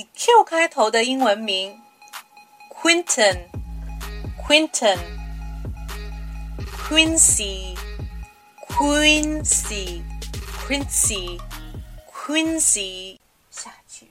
以 Q 开头的英文名：Quinton、Quinton、Quincy、Quincy、Quincy、Quincy。下句